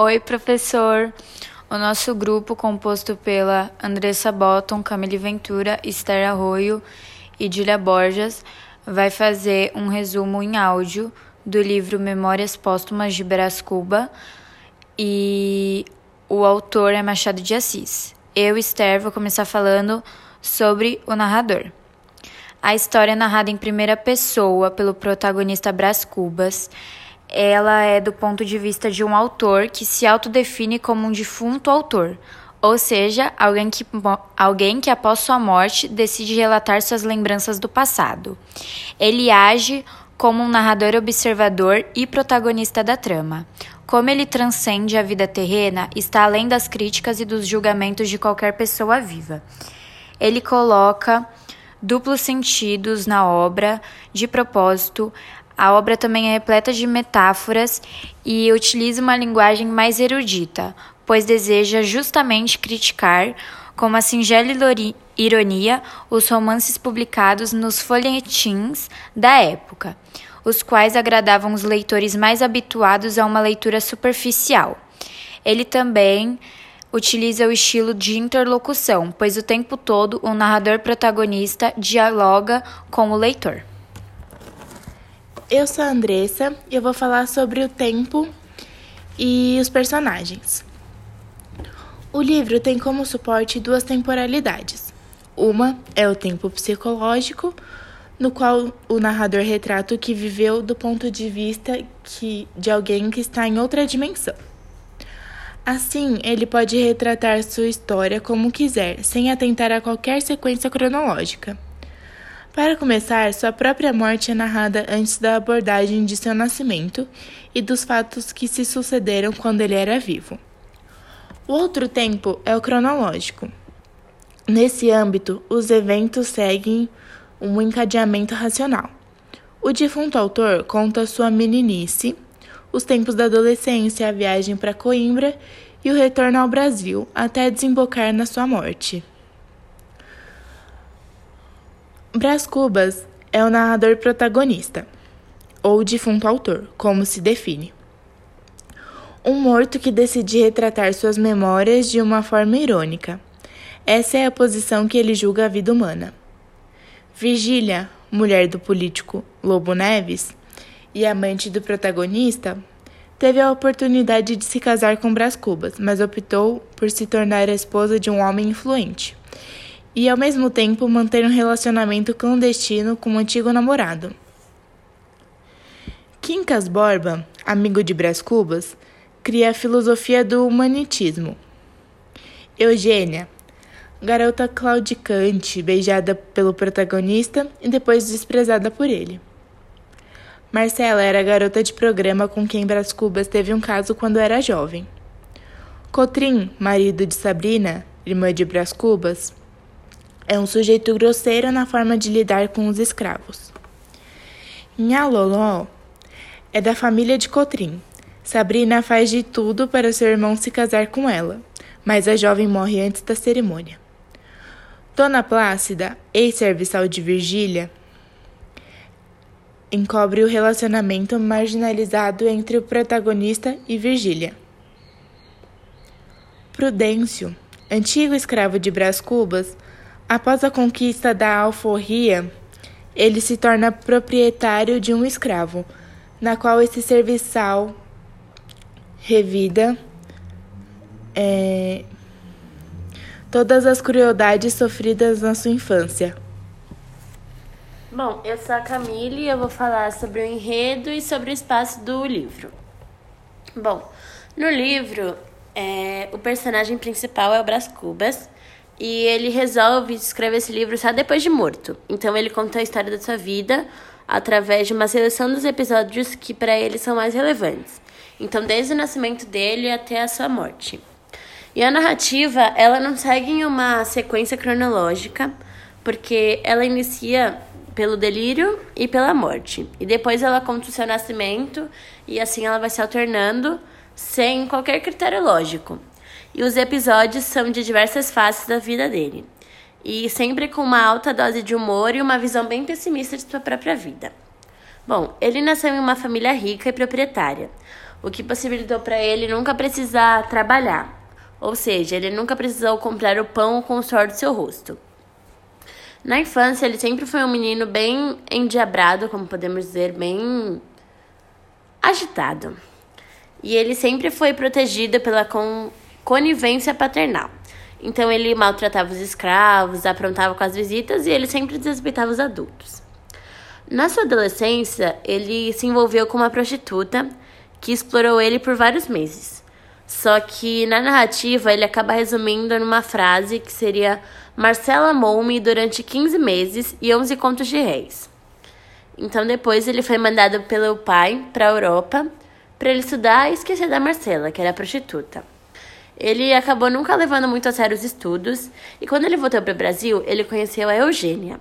Oi, professor. O nosso grupo, composto pela Andressa Botton, Camille Ventura, Esther Arroio e Julia Borges, vai fazer um resumo em áudio do livro Memórias Póstumas de Brás Cuba e o autor é Machado de Assis. Eu, Esther, vou começar falando sobre o narrador. A história é narrada em primeira pessoa pelo protagonista Brás Cubas ela é do ponto de vista de um autor que se autodefine como um defunto autor, ou seja, alguém que, alguém que após sua morte decide relatar suas lembranças do passado. Ele age como um narrador observador e protagonista da trama. Como ele transcende a vida terrena, está além das críticas e dos julgamentos de qualquer pessoa viva. Ele coloca duplos sentidos na obra de propósito, a obra também é repleta de metáforas e utiliza uma linguagem mais erudita, pois deseja justamente criticar, com uma singela ironia, os romances publicados nos folhetins da época, os quais agradavam os leitores mais habituados a uma leitura superficial. Ele também utiliza o estilo de interlocução, pois o tempo todo o narrador protagonista dialoga com o leitor. Eu sou a Andressa e eu vou falar sobre o tempo e os personagens. O livro tem como suporte duas temporalidades. Uma é o tempo psicológico, no qual o narrador retrata o que viveu do ponto de vista que, de alguém que está em outra dimensão. Assim, ele pode retratar sua história como quiser, sem atentar a qualquer sequência cronológica. Para começar, sua própria morte é narrada antes da abordagem de seu nascimento e dos fatos que se sucederam quando ele era vivo. O outro tempo é o cronológico. Nesse âmbito, os eventos seguem um encadeamento racional. O defunto autor conta sua meninice, os tempos da adolescência, a viagem para Coimbra e o retorno ao Brasil até desembocar na sua morte. Brás Cubas é o narrador protagonista, ou defunto autor, como se define. Um morto que decide retratar suas memórias de uma forma irônica. Essa é a posição que ele julga a vida humana. Virgília, mulher do político Lobo Neves e amante do protagonista, teve a oportunidade de se casar com Brás Cubas, mas optou por se tornar a esposa de um homem influente e, ao mesmo tempo, manter um relacionamento clandestino com um antigo namorado. Quincas Borba, amigo de Brás Cubas, cria a filosofia do humanitismo. Eugênia, garota claudicante, beijada pelo protagonista e depois desprezada por ele. Marcela era garota de programa com quem Brás Cubas teve um caso quando era jovem. Cotrim, marido de Sabrina, irmã de Brás Cubas, é um sujeito grosseiro na forma de lidar com os escravos. Nhaloló é da família de Cotrim. Sabrina faz de tudo para seu irmão se casar com ela, mas a jovem morre antes da cerimônia. Dona Plácida, ex-serviçal de Virgília, encobre o relacionamento marginalizado entre o protagonista e Virgília. Prudêncio, antigo escravo de Brás Cubas, Após a conquista da alforria, ele se torna proprietário de um escravo, na qual esse serviçal revida é, todas as crueldades sofridas na sua infância. Bom, eu sou a Camille e eu vou falar sobre o enredo e sobre o espaço do livro. Bom, no livro, é, o personagem principal é o Brás Cubas, e ele resolve escrever esse livro só depois de morto. Então ele conta a história da sua vida através de uma seleção dos episódios que para ele são mais relevantes. Então desde o nascimento dele até a sua morte. E a narrativa, ela não segue em uma sequência cronológica, porque ela inicia pelo delírio e pela morte. E depois ela conta o seu nascimento e assim ela vai se alternando sem qualquer critério lógico e os episódios são de diversas faces da vida dele, e sempre com uma alta dose de humor e uma visão bem pessimista de sua própria vida. Bom, ele nasceu em uma família rica e proprietária. o que possibilitou para ele nunca precisar trabalhar. Ou seja, ele nunca precisou comprar o pão com o suor do seu rosto. Na infância, ele sempre foi um menino bem endiabrado, como podemos dizer, bem agitado. E ele sempre foi protegido pela con conivência paternal. Então ele maltratava os escravos, aprontava com as visitas e ele sempre desrespeitava os adultos. Na sua adolescência, ele se envolveu com uma prostituta que explorou ele por vários meses. Só que na narrativa ele acaba resumindo numa frase que seria Marcela amou-me durante 15 meses e 11 contos de réis. Então depois ele foi mandado pelo pai para a Europa para ele estudar e esquecer da Marcela, que era prostituta. Ele acabou nunca levando muito a sério os estudos, e quando ele voltou para o Brasil, ele conheceu a Eugênia,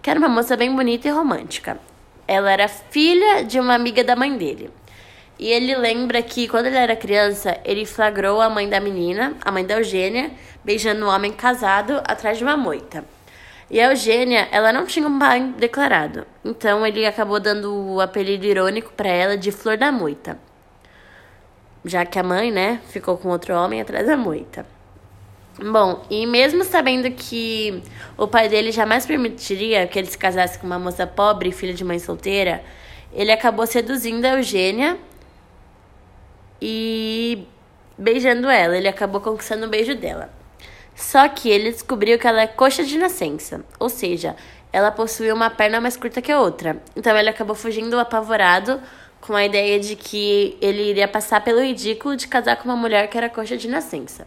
que era uma moça bem bonita e romântica. Ela era filha de uma amiga da mãe dele. E ele lembra que quando ele era criança, ele flagrou a mãe da menina, a mãe da Eugênia, beijando um homem casado atrás de uma moita. E a Eugênia, ela não tinha um pai declarado, então ele acabou dando o apelido irônico para ela de Flor da Moita já que a mãe, né, ficou com outro homem atrás da moita. Bom, e mesmo sabendo que o pai dele jamais permitiria que ele se casasse com uma moça pobre filha de mãe solteira, ele acabou seduzindo a Eugênia e beijando ela. Ele acabou conquistando o beijo dela. Só que ele descobriu que ela é coxa de nascença, ou seja, ela possuía uma perna mais curta que a outra. Então ele acabou fugindo apavorado com a ideia de que ele iria passar pelo ridículo de casar com uma mulher que era coxa de nascença.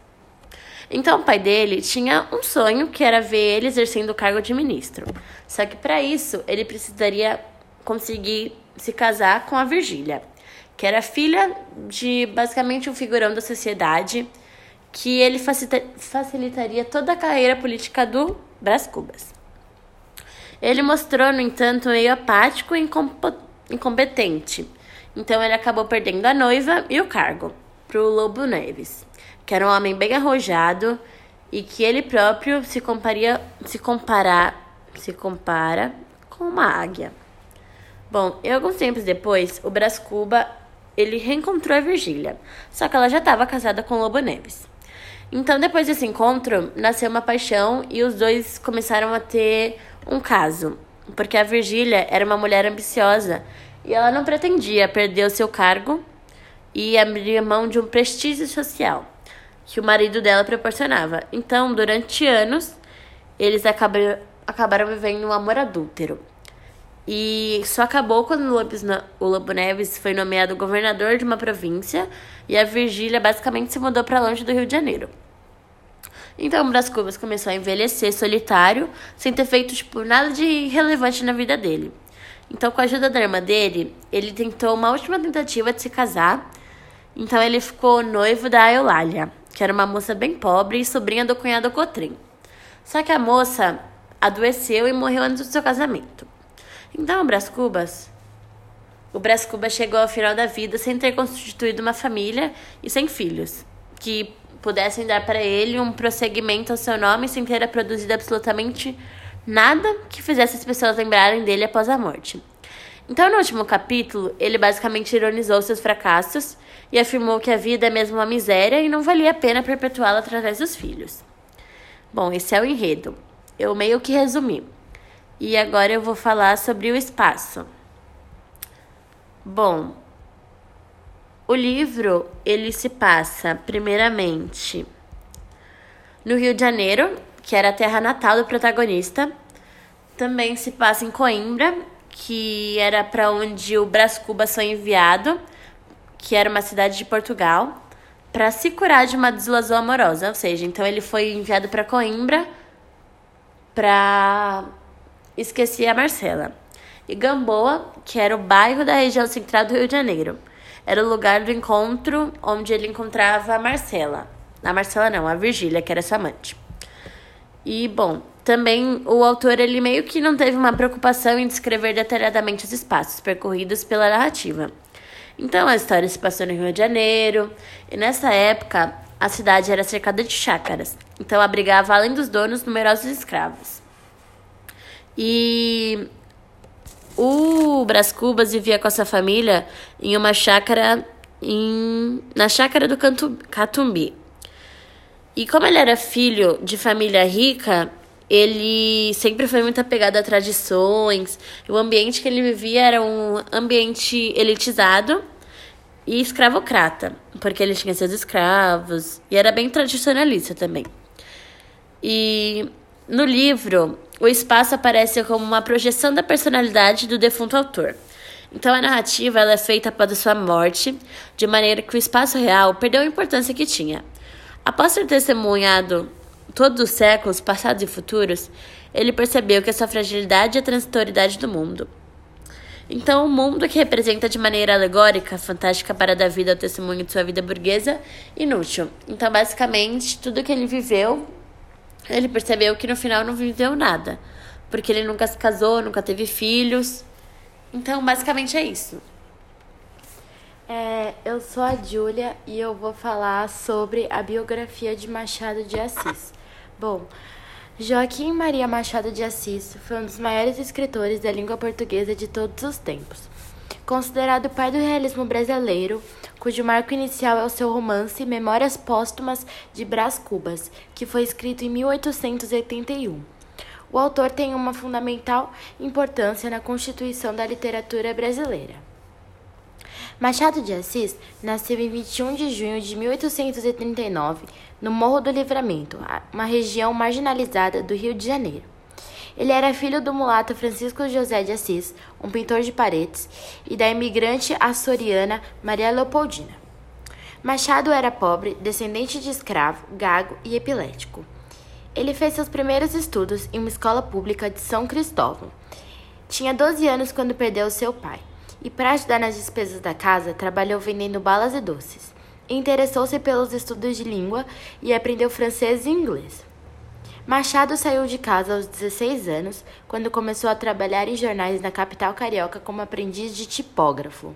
Então o pai dele tinha um sonho que era ver ele exercendo o cargo de ministro. Só que para isso ele precisaria conseguir se casar com a Virgília, que era filha de basicamente um figurão da sociedade, que ele facilitaria toda a carreira política do Brás Cubas. Ele mostrou, no entanto, meio apático e incompetente então ele acabou perdendo a noiva e o cargo para o Lobo Neves, que era um homem bem arrojado e que ele próprio se comparia, se comparar, se compara com uma águia. Bom, e alguns tempos depois, o Brás Cuba ele reencontrou a Virgília, só que ela já estava casada com o Lobo Neves. Então, depois desse encontro, nasceu uma paixão e os dois começaram a ter um caso, porque a Virgília era uma mulher ambiciosa e ela não pretendia perder o seu cargo e abrir mão de um prestígio social que o marido dela proporcionava. Então, durante anos, eles acabaram, acabaram vivendo um amor adúltero. E só acabou quando o Lobo Neves foi nomeado governador de uma província e a Virgília basicamente se mudou para longe do Rio de Janeiro. Então, o Brás Cubas começou a envelhecer solitário, sem ter feito tipo, nada de relevante na vida dele. Então, com a ajuda da irmã dele, ele tentou uma última tentativa de se casar. Então, ele ficou noivo da Eulália, que era uma moça bem pobre e sobrinha do cunhado Cotrim. Só que a moça adoeceu e morreu antes do seu casamento. Então, o Brás Cubas. O Brás Cubas chegou ao final da vida sem ter constituído uma família e sem filhos, que pudessem dar para ele um prosseguimento ao seu nome sem ter produzido absolutamente Nada que fizesse as pessoas lembrarem dele após a morte. Então, no último capítulo, ele basicamente ironizou seus fracassos e afirmou que a vida é mesmo uma miséria e não valia a pena perpetuá-la através dos filhos. Bom, esse é o enredo. Eu meio que resumi. E agora eu vou falar sobre o espaço. Bom, o livro ele se passa primeiramente no Rio de Janeiro, que era a terra natal do protagonista. Também se passa em Coimbra, que era para onde o Brás Cubas foi enviado, que era uma cidade de Portugal, para se curar de uma desilusão amorosa. Ou seja, então ele foi enviado para Coimbra para esquecer a Marcela. E Gamboa, que era o bairro da região central do Rio de Janeiro. Era o lugar do encontro onde ele encontrava a Marcela. A Marcela não, a Virgília, que era sua amante. E, bom, também o autor ele meio que não teve uma preocupação em descrever detalhadamente os espaços percorridos pela narrativa. Então a história se passou no Rio de Janeiro, e nessa época a cidade era cercada de chácaras, então abrigava além dos donos numerosos escravos. E o Brás Cubas vivia com a sua família em uma chácara em, na chácara do Cantu, Catumbi. E como ele era filho de família rica, ele sempre foi muito apegado a tradições. O ambiente que ele vivia era um ambiente elitizado e escravocrata, porque ele tinha seus escravos e era bem tradicionalista também. E no livro, o espaço aparece como uma projeção da personalidade do defunto autor. Então a narrativa ela é feita após a sua morte, de maneira que o espaço real perdeu a importância que tinha. Após ter testemunhado todos os séculos, passados e futuros, ele percebeu que a sua fragilidade e a transitoriedade do mundo. Então, o mundo que representa de maneira alegórica, fantástica para dar vida ao testemunho de sua vida burguesa, inútil. Então, basicamente, tudo que ele viveu, ele percebeu que no final não viveu nada. Porque ele nunca se casou, nunca teve filhos. Então, basicamente é isso. É, eu sou a Júlia e eu vou falar sobre a biografia de Machado de Assis. Bom, Joaquim Maria Machado de Assis foi um dos maiores escritores da língua portuguesa de todos os tempos. Considerado o pai do realismo brasileiro, cujo marco inicial é o seu romance Memórias Póstumas de Brás Cubas, que foi escrito em 1881. O autor tem uma fundamental importância na constituição da literatura brasileira. Machado de Assis nasceu em 21 de junho de 1839, no Morro do Livramento, uma região marginalizada do Rio de Janeiro. Ele era filho do mulato Francisco José de Assis, um pintor de paredes, e da imigrante açoriana Maria Leopoldina. Machado era pobre, descendente de escravo, gago e epilético. Ele fez seus primeiros estudos em uma escola pública de São Cristóvão. Tinha 12 anos quando perdeu seu pai e, para ajudar nas despesas da casa, trabalhou vendendo balas e doces. Interessou-se pelos estudos de língua e aprendeu francês e inglês. Machado saiu de casa aos 16 anos, quando começou a trabalhar em jornais na capital carioca como aprendiz de tipógrafo.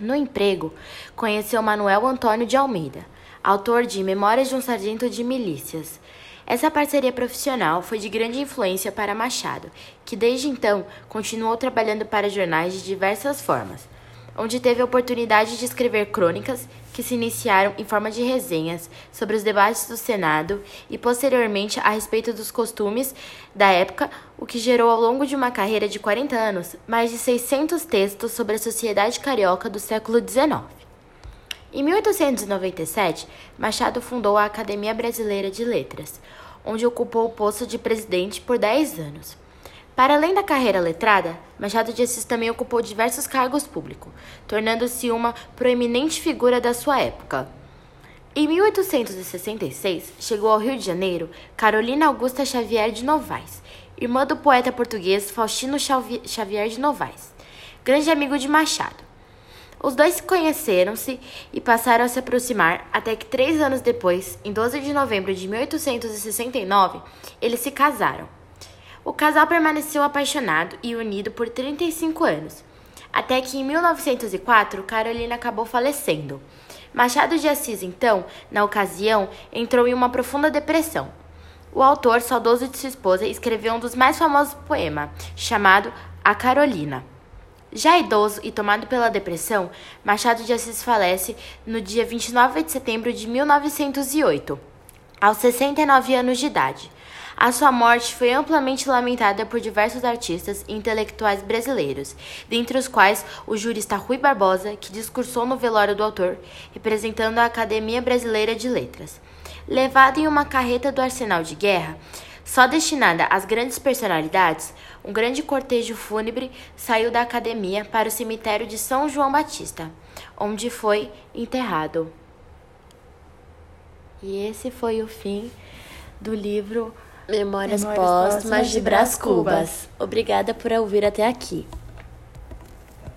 No emprego, conheceu Manuel Antônio de Almeida, autor de Memórias de um Sargento de Milícias, essa parceria profissional foi de grande influência para Machado, que desde então continuou trabalhando para jornais de diversas formas, onde teve a oportunidade de escrever crônicas que se iniciaram em forma de resenhas sobre os debates do Senado e posteriormente a respeito dos costumes da época, o que gerou ao longo de uma carreira de 40 anos mais de 600 textos sobre a sociedade carioca do século XIX. Em 1897, Machado fundou a Academia Brasileira de Letras, onde ocupou o posto de presidente por 10 anos. Para além da carreira letrada, Machado de Assis também ocupou diversos cargos públicos, tornando-se uma proeminente figura da sua época. Em 1866, chegou ao Rio de Janeiro Carolina Augusta Xavier de Novaes, irmã do poeta português Faustino Xavier de Novaes, grande amigo de Machado. Os dois conheceram-se e passaram a se aproximar até que três anos depois, em 12 de novembro de 1869, eles se casaram. O casal permaneceu apaixonado e unido por 35 anos, até que em 1904 Carolina acabou falecendo. Machado de Assis, então, na ocasião, entrou em uma profunda depressão. O autor, saudoso de sua esposa, escreveu um dos mais famosos poemas, chamado A Carolina. Já idoso e tomado pela depressão, Machado de Assis falece no dia 29 de setembro de 1908, aos 69 anos de idade. A sua morte foi amplamente lamentada por diversos artistas e intelectuais brasileiros, dentre os quais o jurista Rui Barbosa, que discursou no velório do autor, representando a Academia Brasileira de Letras. Levado em uma carreta do arsenal de guerra, só destinada às grandes personalidades, um grande cortejo fúnebre saiu da academia para o cemitério de São João Batista, onde foi enterrado. E esse foi o fim do livro Memórias, Memórias Póstumas de Brás Cubas. Obrigada por ouvir até aqui.